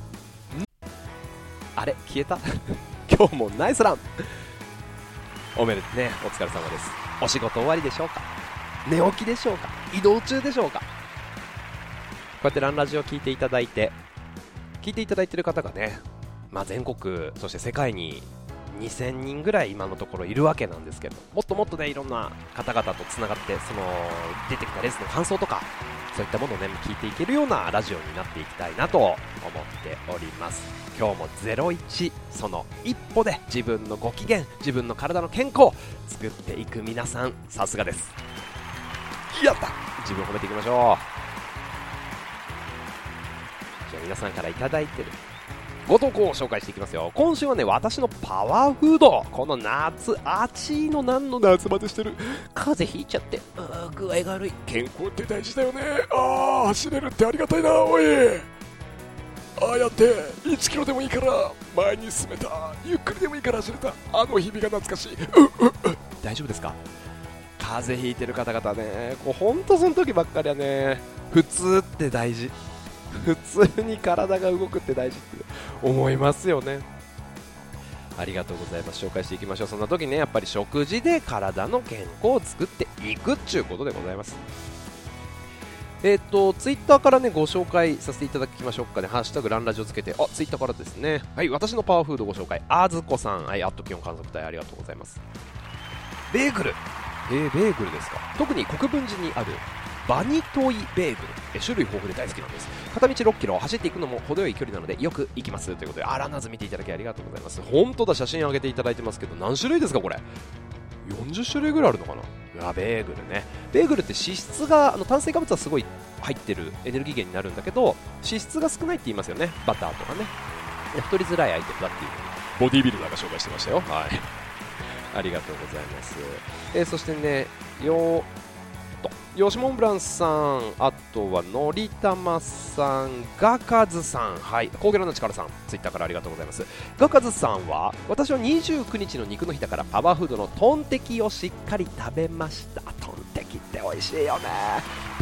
あれ消えた？今日もナイスラン。おめでとうね。お疲れ様です。お仕事終わりでしょうか？寝起きでしょうか？移動中でしょうか？こうやってランラジオを聞いていただいて聞いていただいている方がね、まあ、全国そして世界に2000人ぐらい今のところいるわけなんですけどもっともっとねいろんな方々とつながってその出てきたレースの感想とかそういったものをね聞いていけるようなラジオになっていきたいなと思っております。今日も01その一歩で自分のご機嫌自分の体の健康を作っていく皆さんさすがです。やった！自分褒めていきましょう。皆さんから頂いてる。ご投稿を紹介していきますよ。今週はね私のパワーフード。この夏暑いの何の夏バテしてる？風邪ひいちゃってあ具合が悪い。健康って大事だよね。ああ走れるってありがたいなおい。ああやって1キロでもいいから前に進めた。ゆっくりでもいいから走れた。あの日々が懐かしい。ううう。大丈夫ですか？風邪ひいてる方々ねこうほんとその時ばっかりはね普通って大事。普通に体が動くって大事って思いますよね。ありがとうございます。紹介していきましょう。そんな時ねやっぱり食事で体の健康を作っていくっちゅうことでございます。えっ、とツイッターからねご紹介させていただきましょうかね。ハッシュタグランラジオつけて。あツイッターからですね。はい私のパワーフードご紹介。あずこさん。はいアット気温観測隊ありがとうございます。ベーグル。えー、ベーグルですか。特に国分寺にあるバニトイベーグル。え種類豊富で大好きなんです。片道6キロ走っていくのも程よい距離なのでよく行きますということで。あランナーズ見ていただきありがとうございます。本当だ写真上げていただいてますけど何種類ですかこれ？40種類ぐらいあるのかな？うわベーグルね。ベーグルって脂質があの炭水化物はすごい入ってるエネルギー源になるんだけど脂質が少ないって言いますよね。バターとかね。太りづらいアイテムだっていうボディービルダーが紹介してましたよ。はい。ありがとうございます、えーそしてねよと吉本ブランさんあとはのりたまさんガカズさん。はい高ゲラの力さんツイッターからありがとうございます。ガカズさんは私は29日の肉の日だからパワーフードのトンテキをしっかり食べました。トンテキ。って美味しいよね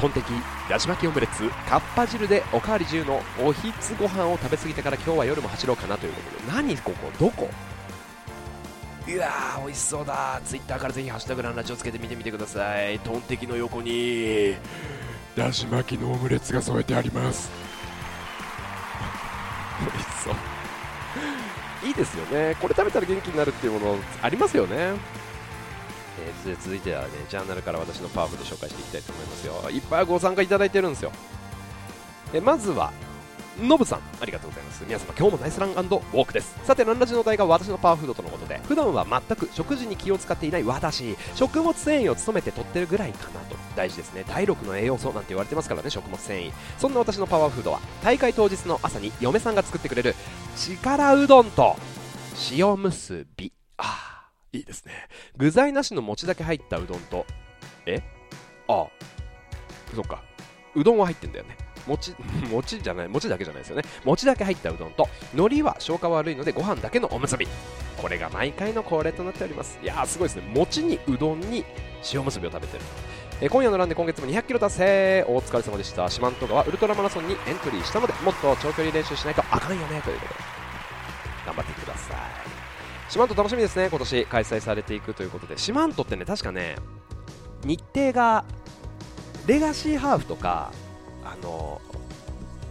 トンテキラジ巻きオムレツかっぱ汁でおかわり10のおひつご飯を食べ過ぎてから今日は夜も走ろうかなということで。何ここ？どこ？いやー美味しそうだ。ツイッターからぜひハッシュタグランラジオつけてみてみてください。トンテキの横に。だし巻きのオムレツが添えてあります。美味しそう。いいですよね。これ食べたら元気になるっていうものありますよね。えー続いてはねジャーナルから私のパワフード紹介していきたいと思いますよ。いっぱいご参加いただいてるんですよ。えまずはノブさんありがとうございます。皆様今日もナイスランウォークです。さてランラジのお題が私のパワーフードとのことで普段は全く食事に気を使っていない私食物繊維を務めて取ってるぐらいかなと。大事ですね。第6の栄養素なんて言われてますからね食物繊維。そんな私のパワーフードは大会当日の朝に嫁さんが作ってくれる力うどんと塩むすび。あいいですね。具材なしの餅だけ入ったうどんとえ？ああそっか。うどんは入ってんだよね。餅 餅じゃない餅だけじゃないですよね。餅だけ入ったうどんと海苔は消化悪いのでご飯だけのおむすび。これが毎回の恒例となっております。いやーすごいですね。餅にうどんに塩むすびを食べてるえー今夜のランで今月も200キロ達成。お疲れ様でした。四万十川ウルトラマラソンにエントリーしたのでもっと長距離練習しないとあかんよね。ということで。頑張ってください。四万十楽しみですね。今年開催されていくということで。四万十ってね確かね日程がレガシーハーフとかあの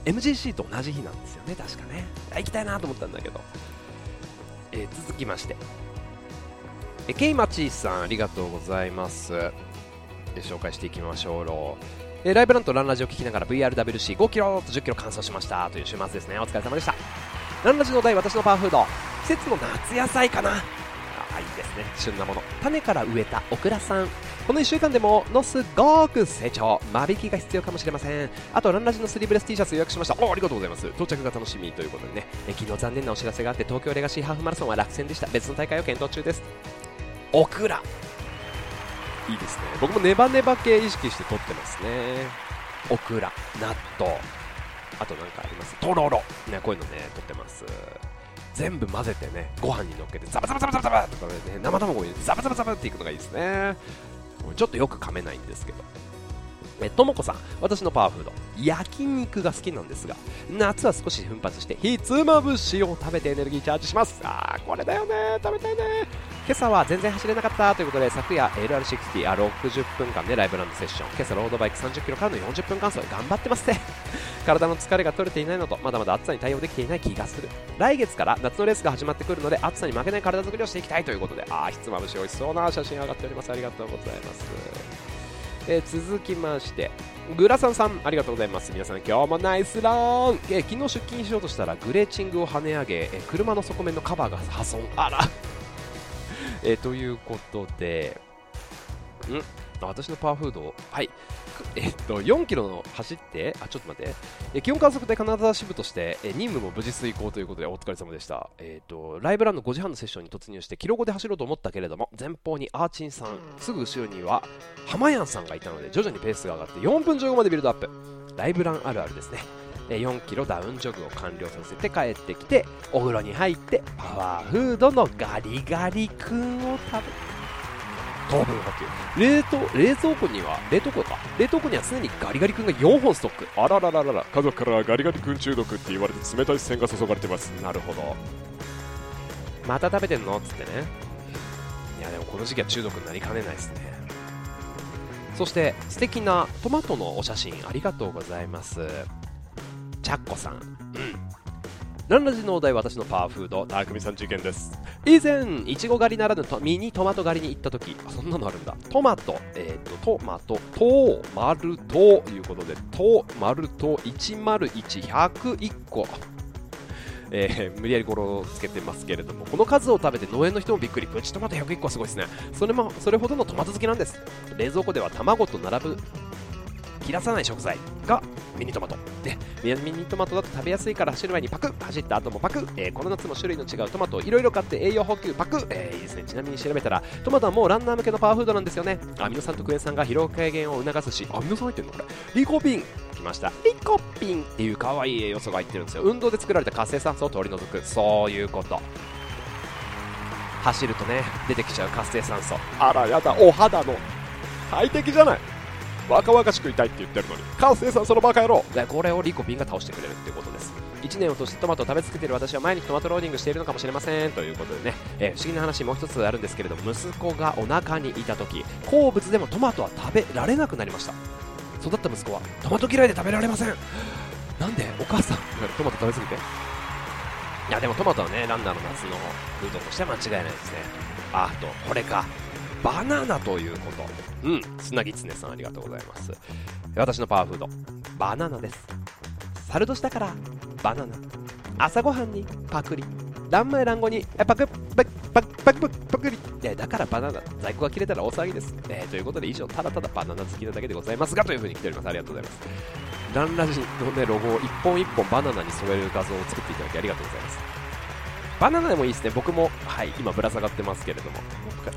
MGC と同じ日なんですよね確かね。行きたいなと思ったんだけど、えー続きまして。えケイマチーさんありがとうございます。え紹介していきましょうろう。えライブランとランラジを聞きながら VRWC5 キロと10キロ完走しました。という週末ですね。お疲れ様でした。ランラジのお題私のパワーフード。季節の夏野菜かな。あいいですね。旬なもの。種から植えたオクラさん。この1週間でものすごく成長間引きが必要かもしれません。あとランラジのスリーブレス T シャツ予約しました。おありがとうございます。到着が楽しみということでね。え昨日残念なお知らせがあって東京レガシーハーフマラソンは落選でした。別の大会を検討中です。オクラ。いいですね。僕もネバネバ系意識して撮ってますね。オクラ。納豆あとなんかあります。とろろねこういうのね取ってます。全部混ぜてねご飯にのっけてザバザバザバザバとかね生卵を入れてザバザバザバっていくのがいいですねちょっとよく噛めないんですけど。えともこさん私のパワーフード焼肉が好きなんですが夏は少し奮発してひつまぶしを食べてエネルギーチャージします。あーこれだよね。食べたいね。今朝は全然走れなかったということで昨夜 LR60 あ60分間でライブランドセッション。今朝ロードバイク30キロからの40分間走頑張ってますね。体の疲れが取れていないのとまだまだ暑さに対応できていない気がする。来月から夏のレースが始まってくるので暑さに負けない体作りをしていきたいということで。あーひつまぶし美味しそうな写真上がっております。ありがとうございます。えー続きましてグラサンさんありがとうございます。皆さん今日もナイスラン、えー昨日出勤しようとしたらグレーチングを跳ね上げ、えー車の底面のカバーが破損。あら。えーということでん？あ私のパワーフードはい。くえっと4キロの走って？あちょっと待って。え気温観測隊金沢支部としてえ任務も無事遂行ということでお疲れ様でした。えっとライブランの5時半のセッションに突入してキロ5で走ろうと思ったけれども前方にアーチンさんすぐ後ろには浜やんさんがいたので徐々にペースが上がって4分15までビルドアップ。ライブランあるあるですね。え4キロダウンジョグを完了させて帰ってきてお風呂に入ってパワーフードのガリガリ君を食べ糖分補給冷凍冷蔵庫には冷凍庫か？冷凍庫には常にガリガリ君が4本ストック。あららららら家族からはガリガリ君中毒って言われて冷たい視線が注がれてます。なるほど。また食べてんの？っつってね。いやでもこの時期は中毒になりかねないですね。そして素敵なトマトのお写真ありがとうございますチャッコさん。うん。ランラジのお題私のパワーフード。たくみさん事件です。以前いちご狩りならぬとミニトマト狩りに行った時。あそんなのあるんだ。トマト。えっ、とトマト。トマルということで。トマルト10110101個。えー無理やり語呂をつけてますけれども。この数を食べて農園の人もびっくり。プチトマト101個はすごいですね。それもそれほどのトマト好きなんです。冷蔵庫では卵と並ぶ切らさない食材がミニトマト。でミニトマトだと食べやすいから走る前にパク走った後もパク、えーこの夏も種類の違うトマトをいろいろ買って栄養補給パク、えーいいですね。ちなみに調べたらトマトはもうランナー向けのパワーフードなんですよね。アミノ酸とクエン酸が疲労軽減を促すし。アミノ酸入ってるの？これ。リコピン。きました。リコピンっていう可愛い栄養素が入ってるんですよ。運動で作られた活性酸素を取り除く。そういうこと。走るとね出てきちゃう活性酸素。あらやだ。お肌の快適じゃない。若々しくいたいって言ってるのに。活性酸素のバカ野郎。でこれをリコピンが倒してくれるっていうことです。1年を通してトマトを食べ続けている私は毎日トマトローディングしているのかもしれません。ということでね、えー不思議な話もう一つあるんですけれど息子がお腹にいた時好物でもトマトは食べられなくなりました。育った息子はトマト嫌いで食べられませんなんでお母さんトマト食べ過ぎて。いやでもトマトはねランナーの夏のフードとしては間違いないですね。ああとこれかバナナということ。うん。砂ぎつねさんありがとうございます。私のパワーフード。バナナです。猿年だからバナナ。朝ごはんにパクリ。ランマイランゴにえパクパクパクパクパクパクリ。えだからバナナ在庫が切れたら大騒ぎです、えーということで以上ただただバナナ好きなだけでございますがというふうに来ております。ありがとうございます。ランラジのねロゴを一本一本バナナに添える画像を作っていただきありがとうございます。バナナでもいいですね。僕もはい今ぶら下がってますけれども。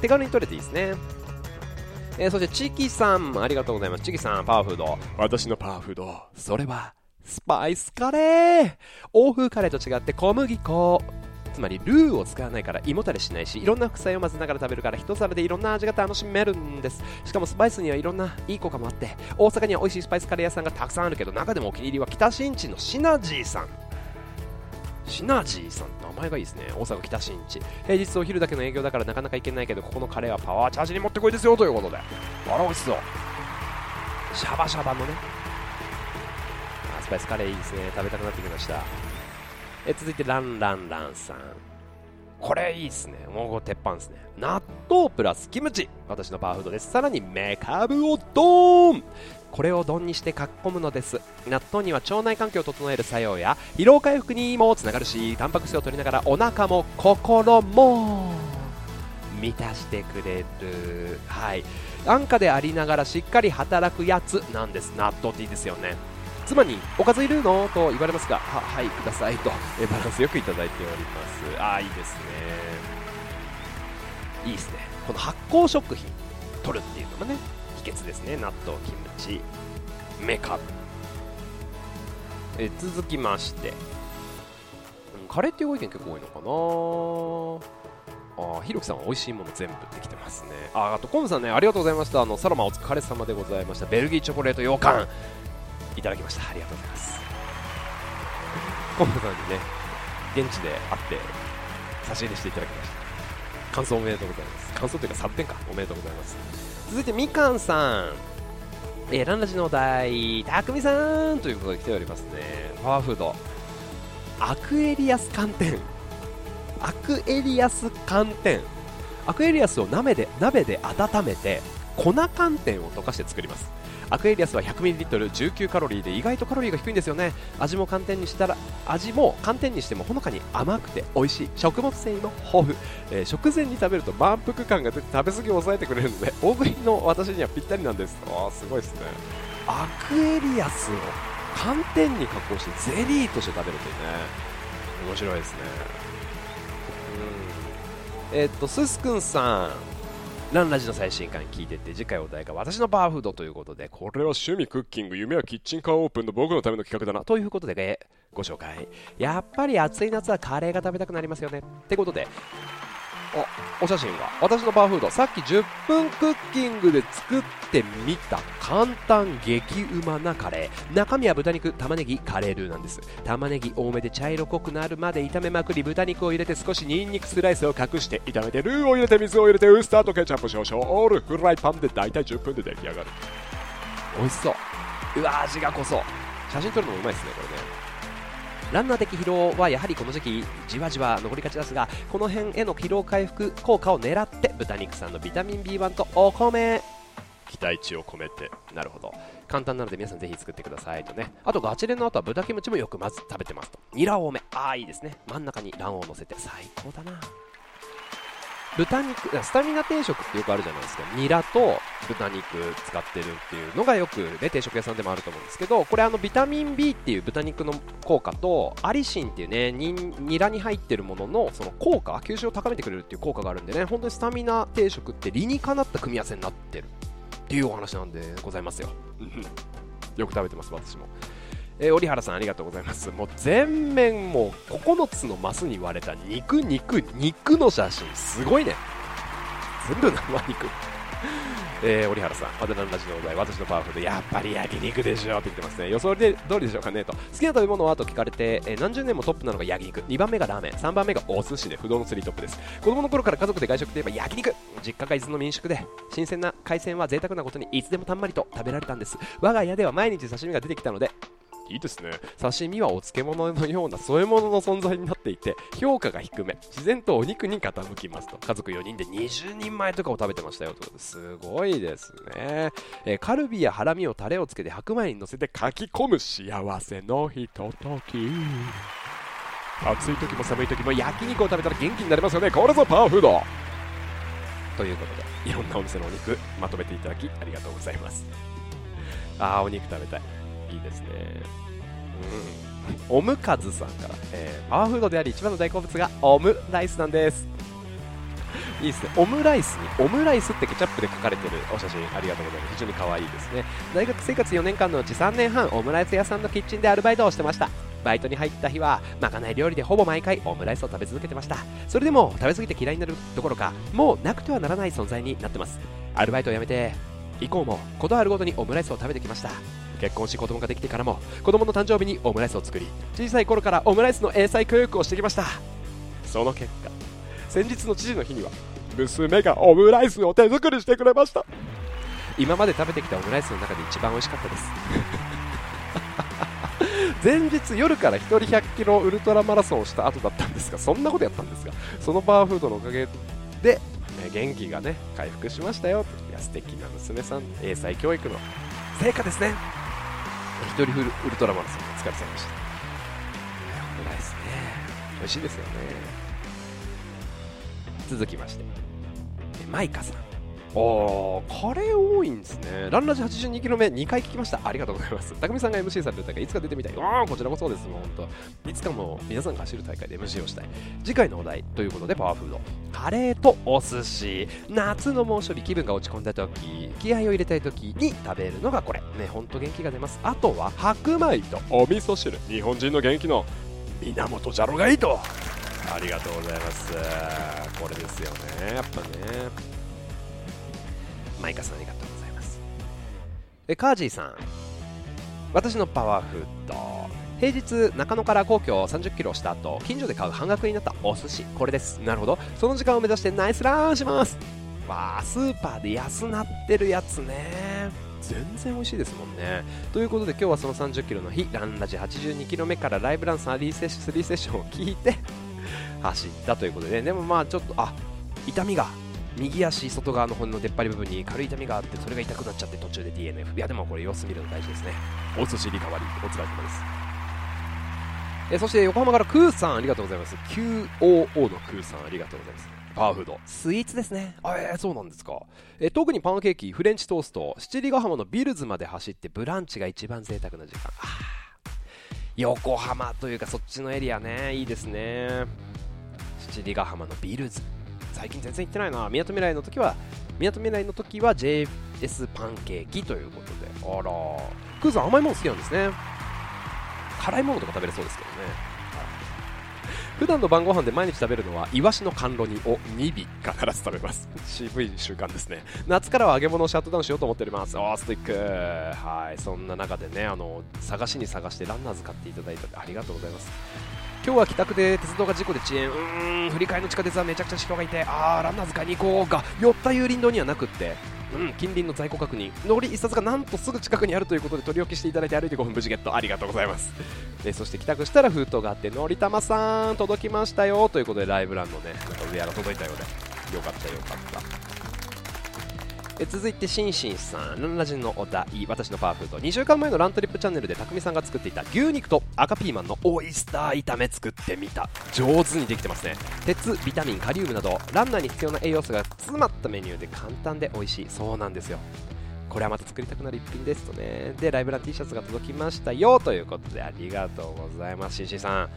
手軽に取れていいですね。えーそしてチキさんありがとうございます。チキさんパワーフード。私のパワーフード。それはスパイスカレー。欧風カレーと違って小麦粉。つまりルーを使わないから胃もたれしないしいろんな副菜を混ぜながら食べるから一皿でいろんな味が楽しめるんです。しかもスパイスにはいろんないい効果もあって大阪には美味しいスパイスカレー屋さんがたくさんあるけど中でもお気に入りは北新地のシナジーさんシナジーさん名前がいいですね。大阪北新地。平日お昼だけの営業だからなかなか行けないけどここのカレーはパワーチャージに持ってこいですよということで。あら美味しそうシャバシャバのね。あスパイスカレーいいですね。食べたくなってきました。え続いてランランランさん。これいいですね。もう鉄板ですね。納豆プラスキムチ。私のパワーフードです。さらにメカブをドーン。これを丼にしてかっこむのです。納豆には腸内環境を整える作用や疲労回復にもつながるしタンパク質を取りながらお腹も心も満たしてくれる。はい。安価でありながらしっかり働くやつなんです。納豆っていいですよね。妻におかずいるの？と言われますがははいくださいとえバランスよくいただいております。ああいいですね。いいですね。この発酵食品取るっていうのもね。秘訣ですね。納豆キムチ。メカブ。え続きまして、カレーっていうご意見結構多いのかな。あーひろきさんは美味しいもの全部できてますね。ああとコムさんねありがとうございました。あのサロマお疲れ様でございました。ベルギーチョコレート羊羹いただきました。ありがとうございます。コムさんにね現地で会って差し入れしていただきました。完走おめでとうございます。完走というか3点か。おめでとうございます。続いてみかんさん。えーランラジのお題たくみさんということで来ておりますね。パワーフード。アクエリアス寒天。アクエリアス寒天。アクエリアスを鍋で鍋で温めて粉寒天を溶かして作ります。アクエリアスは 100ml19 カロリーで意外とカロリーが低いんですよね。味も寒天にしたら味も寒天にしてもほのかに甘くて美味しい。食物繊維も豊富、えー食前に食べると満腹感が出て食べ過ぎを抑えてくれるので 大食いの私にはぴったりなんです。あすごいですね。アクエリアスを寒天に加工してゼリーとして食べるというね。面白いですね。うん。えーっとすすくんさん。ランラジの最新刊聞いてて次回お題が私のパワーフードということでこれは趣味クッキング夢はキッチンカーオープンの僕のための企画だなということで、ご紹介。やっぱり暑い夏はカレーが食べたくなりますよね。ってことでお写真が私のパワーフード。さっき10分クッキングで作ってみた簡単激うまなカレー。中身は豚肉玉ねぎカレールーなんです。玉ねぎ多めで茶色濃くなるまで炒めまくり豚肉を入れて少しニンニクスライスを隠して炒めてルーを入れて水を入れてウスターとケチャップ少々。オールフライパンで大体10分で出来上がる。美味しそう。うわ味が濃そう。写真撮るのもうまいですねこれね。ランナー的疲労はやはりこの時期じわじわ残りがちですがこの辺への疲労回復効果を狙って豚肉さんのビタミン B1 とお米期待値を込めてなるほど。簡単なので皆さんぜひ作ってくださいとね。あとガチレンの後は豚キムチもよくまず食べてますと。ニラ多め。ああいいですね。真ん中に卵黄を乗せて最高だな。豚肉スタミナ定食ってよくあるじゃないですか。ニラと豚肉使ってるっていうのがよくね定食屋さんでもあると思うんですけどこれあのビタミン B っていう豚肉の効果とアリシンっていうねニラに入ってるもののその効果吸収を高めてくれるっていう効果があるんでね本当にスタミナ定食って理にかなった組み合わせになってるっていうお話なんでございますよ。よく食べてます私も。えー、折原さんありがとうございますもう全面もう9つのマスに割れた肉肉肉の写真すごいね全部生肉 えー、折原さん、アデナンラジのお題、私のパワフルで、やっぱり焼肉でしょって言ってますね。予想で通りでしょうかねと。好きな食べ物はと聞かれて、えー何十年もトップなのが焼肉、2番目がラーメン、3番目がお寿司で不動のスリートップです。子供の頃から家族で外食といえば焼肉実家が伊豆の民宿で、新鮮な海鮮は贅沢なことにいつでもたんまりと食べられたんです。我が家では毎日刺身が出てきたので、いいですね。刺身はお漬物のような添え物の存在になっていて評価が低め自然とお肉に傾きますと。家族4人で20人前とかを食べてましたよということですごいですね、えーカルビやハラミをタレをつけて白米に乗せて書き込む幸せのひととき。暑い時も寒い時も焼肉を食べたら元気になりますよね。これぞパワーフード。ということでいろんなお店のお肉まとめていただきありがとうございます。あーお肉食べたい。いいですね。うん。オムカズさんから、えーパワーフードであり一番の大好物がオムライスなんです。いいですね。オムライスにオムライスってケチャップで書かれてるお写真ありがとうございます。非常に可愛いですね。大学生活4年間のうち3年半オムライス屋さんのキッチンでアルバイトをしてました。バイトに入った日はまかない料理でほぼ毎回オムライスを食べ続けてました。それでも食べ過ぎて嫌いになるどころかもうなくてはならない存在になってます。アルバイトを辞めて以降もことあるごとにオムライスを食べてきました。結婚し子供ができてからも子供の誕生日にオムライスを作り小さい頃からオムライスの英才教育をしてきました。その結果先日の父の日には娘がオムライスを手作りしてくれました。今まで食べてきたオムライスの中で一番美味しかったです。前日夜から1人100キロウルトラマラソンをした後だったんですがそんなことやったんですがそのパワーフードのおかげで、ね元気がね回復しましたよ。いや素敵な娘さん。英才教育の成果ですね。一人フルウルトラマラソンお疲れ様でした。オムライスね。美味しいですよね。続きまして。えマイカさんああカレー多いんですね。ランラジ82キロ目2回聞きました。ありがとうございます。匠さんが MC される大会いつか出てみたい。ああこちらもそうですもう本当いつかも皆さんが走る大会で MC をしたい。次回のお題ということでパワーフード。カレーとお寿司。夏の猛暑日気分が落ち込んだ時気合を入れたい時に食べるのがこれ。ねほんと元気が出ます。あとは白米とお味噌汁。日本人の元気の源じゃろがいいと。ありがとうございます。これですよね。やっぱね。マイカさんありがとうございます。えカージーさん。私のパワーフード。平日中野から皇居30キロした後近所で買う半額になったお寿司。これです。なるほど。その時間を目指してナイスランします。わあスーパーで安なってるやつね。全然美味しいですもんね。ということで今日はその30キロの日ランラジ82キロ目からライブラン3セッション3セッションを聞いて走ったということででもまあちょっとあ痛みが右足外側の骨の出っ張り部分に軽い痛みがあってそれが痛くなっちゃって途中で DNF いやでもこれ様子見るの大事ですね。お寿司リカバリーお疲れ様です。えそして横浜からクーさんありがとうございます。QOO のクーさんありがとうございます。パワーフード。スイーツですね。あえー、そうなんですか。え特にパンケーキフレンチトースト七里ヶ浜のビルズまで走ってブランチが一番贅沢な時間。横浜というかそっちのエリアね。いいですね。七里ヶ浜のビルズ最近全然行ってないな。みなとみらいの時はみなとみらいの時は JS パンケーキということで。あら。クーさん甘いもの好きなんですね。辛いものとか食べれそうですけどね。普段の晩ご飯で毎日食べるのはイワシの甘露煮を2尾必ず食べます。渋い習慣ですね。夏からは揚げ物をシャットダウンしようと思っております。おースティック。はい。そんな中でねあの探しに探してランナーズ買っていただいたありがとうございます。今日は帰宅で鉄道が事故で遅延。うーん振り替えの地下鉄はめちゃくちゃ人がいて。あーランナーズ買いに行こうが。寄った有林道にはなくって。うん近隣の在庫確認。乗り一冊がなんとすぐ近くにあるということで取り置きしていただいて歩いて5分無事ゲット。ありがとうございます。でそして帰宅したら封筒があってのりたまさん届きましたよ。ということでライブランのね。なんかウェアが届いたようで。よかったよかった。え続いてシンシンさんランラジンのお題私のパワーフード。2週間前のラントリップチャンネルで匠さんが作っていた牛肉と赤ピーマンのオイスター炒め作ってみた。上手にできてますね。鉄ビタミンカリウムなどランナーに必要な栄養素が詰まったメニューで簡単で美味しい。そうなんですよ。これはまた作りたくなる一品ですとね。でライブラン T シャツが届きましたよということでありがとうございます。シンシンさん。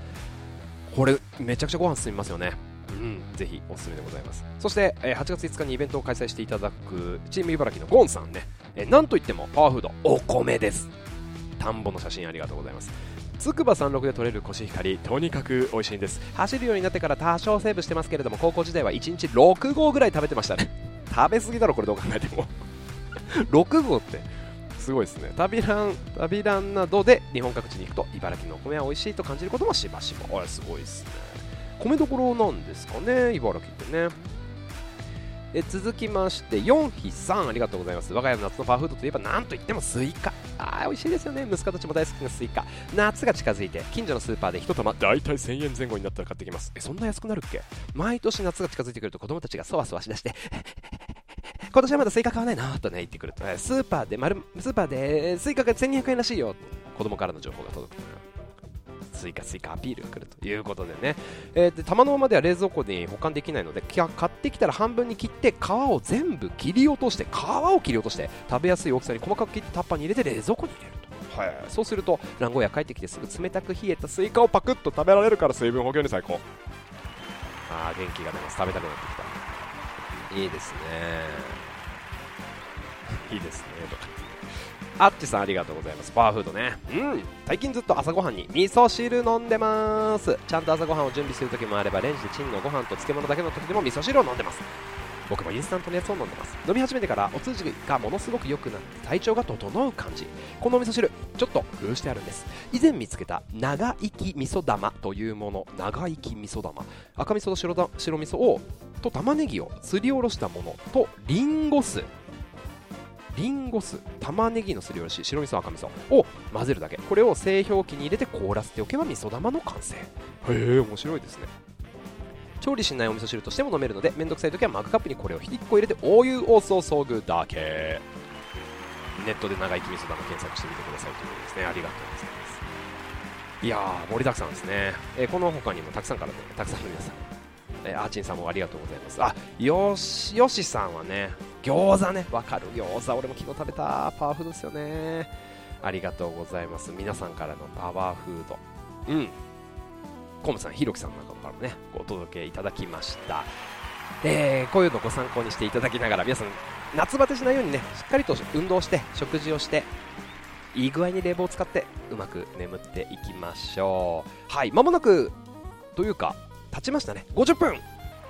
これめちゃくちゃご飯進みますよね。うん、ぜひおすすめでございます。そして、えー8月5日にイベントを開催していただくチーム茨城のゴンさんね、えーなんといってもパワーフードお米です。田んぼの写真ありがとうございます。つくば36で取れるコシヒカリとにかく美味しいんです。走るようになってから多少セーブしてますけれども高校時代は1日6合ぐらい食べてましたね。食べ過ぎだろこれどう考えても。6合ってすごいですね。旅ラン旅ランなどで日本各地に行くと茨城のお米は美味しいと感じることもしばしば。あれすごいですね。米どころなんですかね茨城ってね。え続きまして4匹さんありがとうございます。我が家の夏のパワーフードといえば何といってもスイカ。あー美味しいですよね。息子たちも大好きなスイカ。夏が近づいて近所のスーパーで1玉大体1000円前後になったら買ってきます。えそんな安くなるっけ？毎年夏が近づいてくると子供たちがそわそわしだして 今年はまだスイカ買わないなとね言ってくると。スーパーで丸スーパーでスイカが1200円らしいよ。子供からの情報が届くスイカスイカアピールが来るということでね、えーで玉のままでは冷蔵庫に保管できないのできゃ買ってきたら半分に切って皮を全部切り落として皮を切り落として食べやすい大きさに細かく切ってタッパーに入れて冷蔵庫に入れると、はい、そうするとランを終え帰ってきてすぐ冷たく冷えたスイカをパクッと食べられるから水分補給に最高。あー元気が出ます。食べたくなってきた。いいですね。いいですねとかあっちさんありがとうございます。パワーフードね。うん。最近ずっと朝ごはんに味噌汁飲んでます。ちゃんと朝ごはんを準備する時もあればレンジでチンのご飯と漬物だけの時でも味噌汁を飲んでます。僕もインスタントのやつを飲んでます。飲み始めてからお通じがものすごく良くなって体調が整う感じ。このお味噌汁ちょっと工夫してあるんです。以前見つけた長生き味噌玉というもの。長生き味噌玉。赤味噌と白白味噌をと玉ねぎをすりおろしたもの。とリンゴ酢。リンゴ酢玉ねぎのすりおろし白味噌赤味噌を混ぜるだけ。これを製氷機に入れて凍らせておけば味噌玉の完成。へえ面白いですね。調理しないお味噌汁としても飲めるのでめんどくさい時はマグカップにこれを1個入れてお湯を注ぐだけ。ネットで長生き味噌玉検索してみてくださいということですねありがとうございます。いやー盛りだくさんですね、えーこの他にもたくさんからねたくさんの皆さんえーアーチンさんもありがとうございます。あよしよしさんはね餃子ね。わかる餃子。俺も昨日食べた。パワーフードですよね。ありがとうございます。皆さんからのパワーフード。うん。コムさんひろきさんなんかからもねお届けいただきました。えー、こういうのご参考にしていただきながら皆さん夏バテしないようにねしっかりと運動して食事をしていい具合に冷房を使ってうまく眠っていきましょう。はいまもなくというか経ちましたね。50分。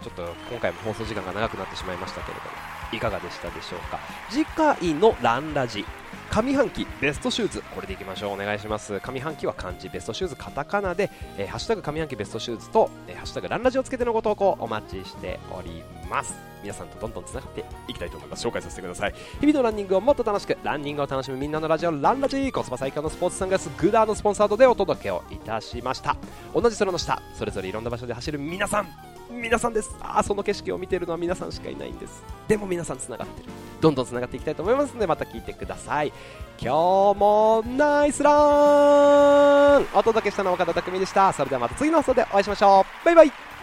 ちょっと今回も放送時間が長くなってしまいましたけれども。いかがでしたでしょうか？次回のランラジ上半期ベストシューズこれでいきましょう。お願いします。上半期は漢字ベストシューズカタカナで、えー、ハッシュタグ上半期ベストシューズと、えー、ハッシュタグランラジをつけてのご投稿お待ちしております。皆さんとどんどんつながっていきたいと思います。紹介させてください。日々のランニングをもっと楽しくランニングを楽しむみんなのラジオランラジコスパ最強のスポーツサングラスグダーのスポンサードでお届けをいたしました。同じ空の下それぞれいろんな場所で走る皆さん皆さんです。ああその景色を見てるのは皆さんしかいないんです。でも皆さんつながってる。どんどんつながっていきたいと思いますのでまた聞いてください。今日もナイスラン。お届けしたのは岡田匠でした。それではまた次の放送でお会いしましょう。バイバイ。